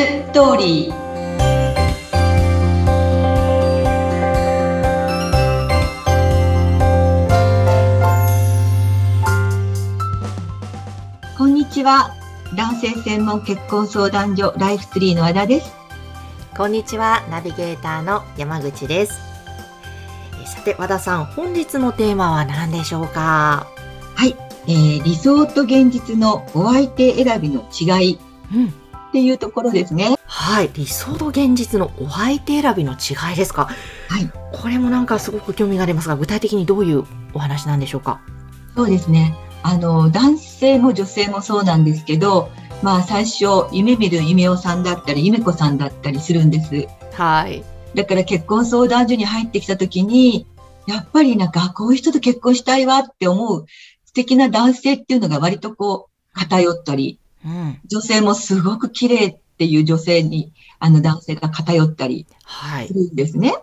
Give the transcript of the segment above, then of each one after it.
ストーリーこんにちは男性専門結婚相談所ライフツリーの和田ですこんにちは、ナビゲーターの山口です。えさて、和田さん、本日のテーマは何でしょうかはい、えー、理想と現実のお相手選びの違いうん。っていうところですねはい、理想と現実のお相手選びの違いですか？はいこれもなんかすごく興味がありますが、具体的にどういうお話なんでしょうか？そうですね。あの、男性も女性もそうなんですけど、まあ最初、夢見る夢おさんだったり、夢子さんだったりするんです。はい。だから結婚相談所に入ってきた時に、やっぱりなんか、あこういう人と結婚したいわって思う素敵な男性っていうのが割とこう、偏ったり、うん。女性もすごく綺麗っていう女性に、あの男性が偏ったりはいす。るんですね。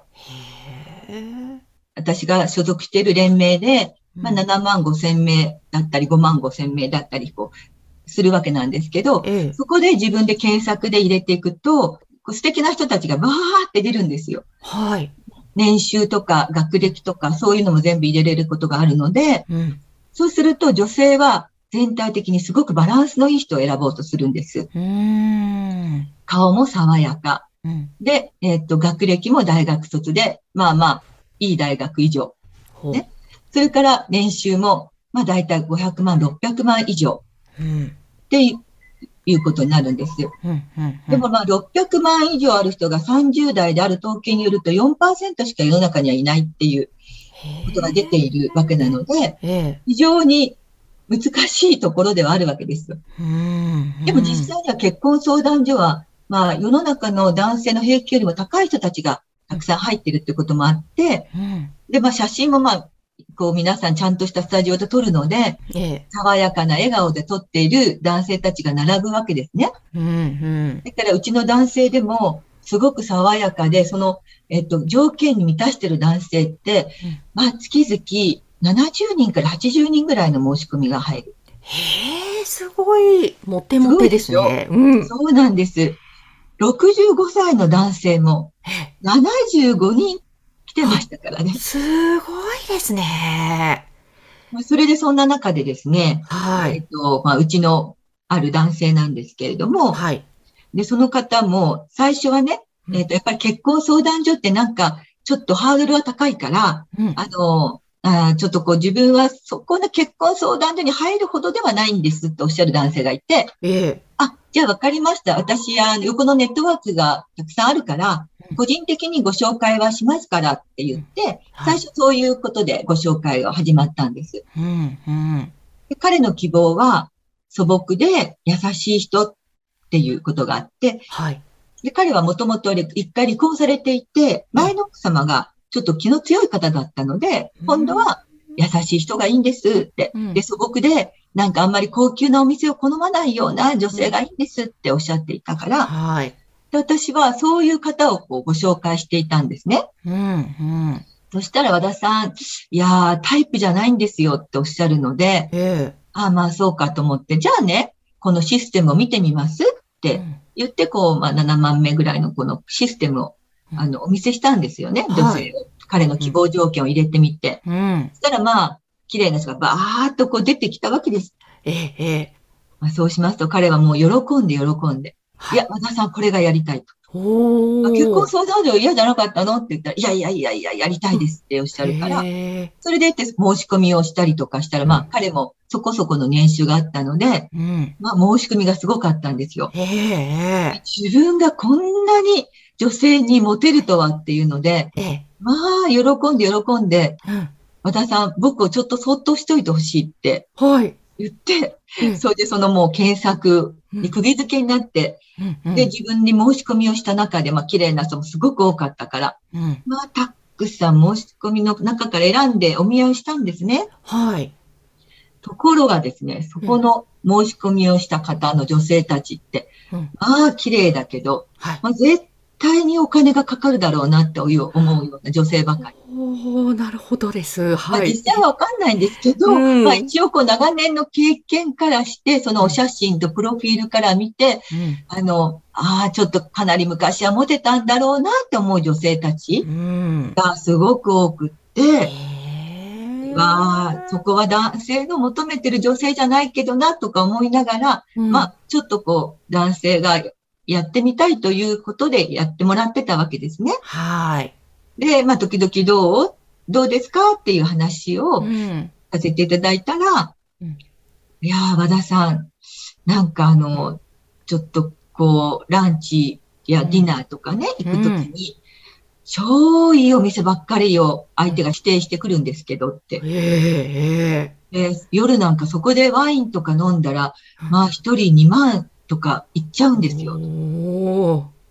へー私が所属している連盟で、まあ、うん7万5千名だったり5万5千名だったりこうするわけなんですけど、ええ。そこで自分で検索で入れていくと、こう素敵な人たちがバーって出るんですよ。はい。年収とか学歴とかそういうのも全部入れれることがあるので、うん。そうすると女性は全体的にすごくバランスのいい人を選ぼうとするんです。うーん。顔も爽やか。うん。で、えっと、学歴も大学卒で、まあまあ、いい大学以上。ねそれから年収も、まあ大体500万、600万以上うん。っていうことになるんですよ。うん。うん。でもまあ600万以上ある人が30代である統計によると4%しか世の中にはいないっていうことが出ているわけなので、ええ。非常に難しいところではあるわけですよ。うん。でも実際には結婚相談所は、まあ世の中の男性の平均よりも高い人たちがたくさん入ってるってこともあって、うん。で、まあ写真もまあ、こう皆さんちゃんとしたスタジオで撮るので、ええ。爽やかな笑顔で撮っている男性たちが並ぶわけですね。うん。うん。だからうちの男性でも、すごく爽やかで、その、えっと、条件に満たしている男性って、まあ、月々70人から80人ぐらいの申し込みが入る。へえ、すごい、モテモテですね。うん。そうなんです。65歳の男性もえ？75人来てましたからね。すごいですね。まあそれでそんな中でですね、はい。えっと、まあ、うちのある男性なんですけれども、はい。で、その方も最初はね、えっと、やっぱり結婚相談所ってなんか、ちょっとハードルは高いから、うん。あの、あーちょっとこう自分はそこの結婚相談所に入るほどではないんですとおっしゃる男性がいて、ええ。あ、じゃあわかりました。私、あの、横のネットワークがたくさんあるからうん、個人的にご紹介はしますからって言って、はい最初そういうことでご紹介が始まったんです。うん。うん。で彼の希望は素朴で優しい人っていうことがあって、はい。で、彼はもともと一回離婚されていて、前の奥様がちょっと気の強い方だったので、うん今度は優しい人がいいんですって。うんで、素朴で、なんかあんまり高級なお店を好まないような女性がいいんですっておっしゃっていたから、はい。で私はそういう方をこうご紹介していたんですね。うん。うん。そしたら和田さん、いやー、タイプじゃないんですよっておっしゃるので、えああ、まあそうかと思って、じゃあね、このシステムを見てみますっえ。て言って、こう、まあ7万名ぐらいのこのシステムを、うんあの、お見せしたんですよね。はい女性を。彼の希望条件を入れてみて。うん。そしたらまあ、綺麗な人がバーっとこう出てきたわけです。ええ。ええ。まあ、そうしますと彼はもう喜んで喜んで。いはい。や、和田さんこれがやりたいと。お結婚相談所嫌じゃなかったのって言ったら、いやいやいやいや、やりたいですっておっしゃるから、へそれでって申し込みをしたりとかしたら、まあ、彼もそこそこの年収があったので、え。うん。まあ、申し込みがすごかったんですよ。ええ。自分がこんなに女性にモテるとはっていうので、ええ。まあ、喜んで喜んで、うん。和田さん、僕をちょっとそっとしといてほしいってはい。言って、うんそれでそのもう検索に釘付けになって、うん。で、自分に申し込みをした中で、まあ、綺麗な人もすごく多かったから、うん。まあ、たくさん申し込みの中から選んでお見合いをしたんですね。はい。ところがですね、そこの申し込みをした方の女性たちって、うん。まあ、綺麗だけど、はい。まあ、絶対にお金がかかるだろうなって思うような女性ばかり。おなるほどです。はい。実際はわかんないんですけど、うん、まあ一応こう長年の経験からして、そのお写真とプロフィールから見て、うん、あの、ああ、ちょっとかなり昔はモテたんだろうなって思う女性たちがすごく多くって、うん、わあ、そこは男性の求めてる女性じゃないけどなとか思いながら、まあちょっとこう男性がやってみたいということでやってもらってたわけですね。はい。で、まあ、時々どう？どうですか？っていう話をさせていただいたら、うん、いやー、和田さん、なんかあの、ちょっとこう、ランチやディナーとかね、行くときに、超いいお店ばっかりを相手が指定してくるんですけどって。えー、夜なんかそこでワインとか飲んだら、まあ一人2万とか言っちゃうんですよ。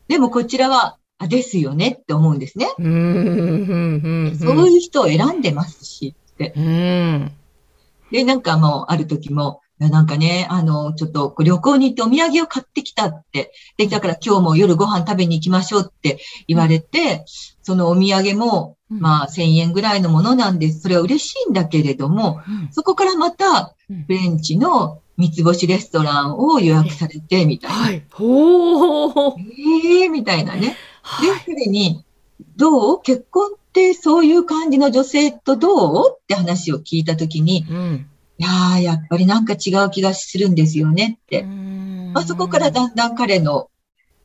でもこちらは、あ、ですよねって思うんですね。そういう人を選んでますしって。で、なんかもうある時も、なんかね、あの、ちょっと旅行に行ってお土産を買ってきたって。で、だから今日も夜ご飯食べに行きましょうって言われて、そのお土産も、まあ1000円ぐらいのものなんです。それは嬉しいんだけれども、そこからまた、ベンチの三つ星レストランを予約されて、みたいな。はい。ほー。ええー、みたいなね。で、それに、どう？結婚ってそういう感じの女性とどう？って話を聞いたときに、うん、いやー、やっぱりなんか違う気がするんですよねって。まあ、そこからだんだん彼の、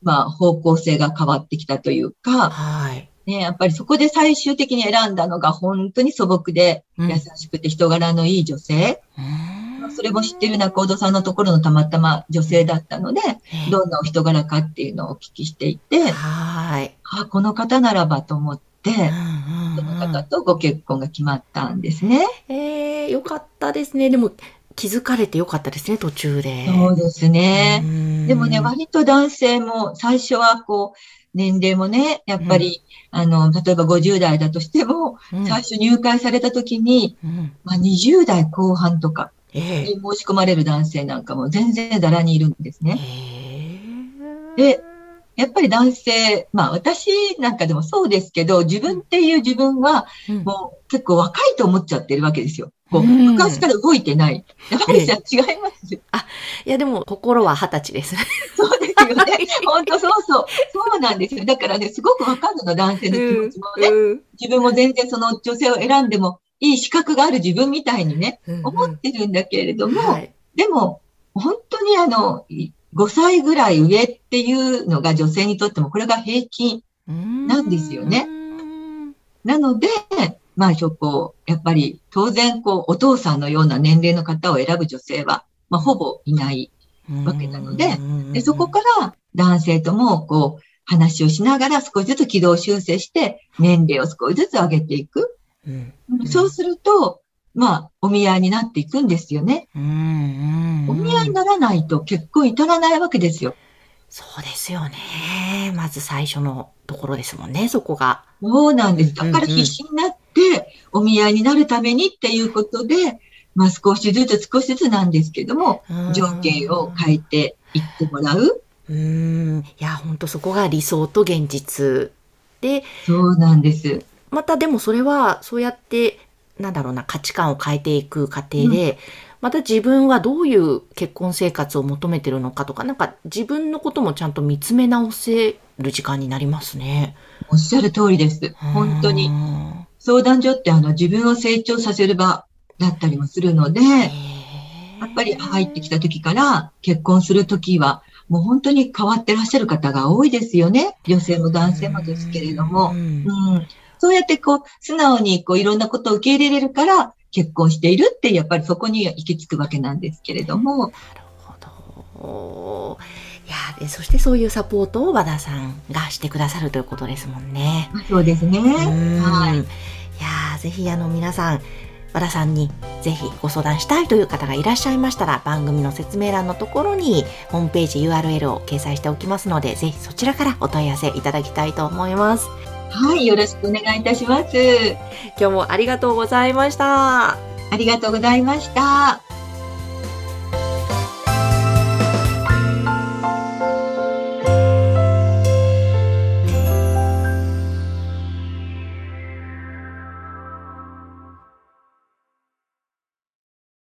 まあ、方向性が変わってきたというか、はい。ね、やっぱりそこで最終的に選んだのが本当に素朴で優しくて人柄のいい女性。うんそれも知ってる中尾さんのところのたまたま女性だったので、どんなお人柄かっていうのをお聞きしていて、はい。あ、この方ならばと思って、その方とご結婚が決まったんですね。ええー、よかったですね。でも、気づかれてよかったですね、途中で。そうですね。でもね、割と男性も最初はこう、年齢もね、やっぱり、うん、あの、例えば50代だとしても、うん、最初入会された時に、うん、まあ20代後半とか、え申し込まれる男性なんかも全然ざらにいるんですね。で、やっぱり男性、まあ私なんかでもそうですけど、自分っていう自分はもう結構若いと思っちゃってるわけですよ。こう、昔から動いてない。やっぱりじゃ違いますあ、いやでも心は二十歳です。そうですよね。本当そうそう。そうなんですよ。だからね、すごくわかるの、男性の気持ちもね。自分も全然その女性を選んでもいい資格がある自分みたいにね、思ってるんだけれども、はい、でも、本当にあの、5歳ぐらい上っていうのが女性にとってもこれが平均なんですよね。なので、まあ、こう、やっぱり当然、こう、お父さんのような年齢の方を選ぶ女性は、まあ、ほぼいないわけなので、でそこから男性とも、こう、話をしながら少しずつ軌道修正して、年齢を少しずつ上げていく。うん、そうすると、まあ、お見合いになっていくんですよね。うんうんうん、お見合いにならないと結婚至らないわけですよ。そうですよね。まず最初のところですもんね、そこが。そうなんです。だから必死になって、お見合いになるためにっていうことで、まあ少しずつ少しずつなんですけども、条件を変えていってもらう。うん。いや、本当そこが理想と現実で。そうなんです。またでもそれはそうやってなんだろうな価値観を変えていく過程で、うん、また自分はどういう結婚生活を求めてるのかとかなんか自分のこともちゃんと見つめ直せる時間になりますね。おっしゃる通りです。本当に。相談所ってあの自分を成長させる場だったりもするので、やっぱり入ってきた時から結婚する時はもう本当に変わってらっしゃる方が多いですよね。女性も男性もですけれども。うん、そうやってこう、素直にこう、いろんなことを受け入れれるから、結婚しているって、やっぱりそこに行き着くわけなんですけれども。なるほど。いやで、そしてそういうサポートを和田さんがしてくださるということですもんね。そうですね。はい。いやぜひあの皆さん、和田さんにぜひご相談したいという方がいらっしゃいましたら番組の説明欄のところにホームページ URL を掲載しておきますのでぜひそちらからお問い合わせいただきたいと思います。はい、よろしくお願いいたします。今日もありがとうございました。ありがとうございました。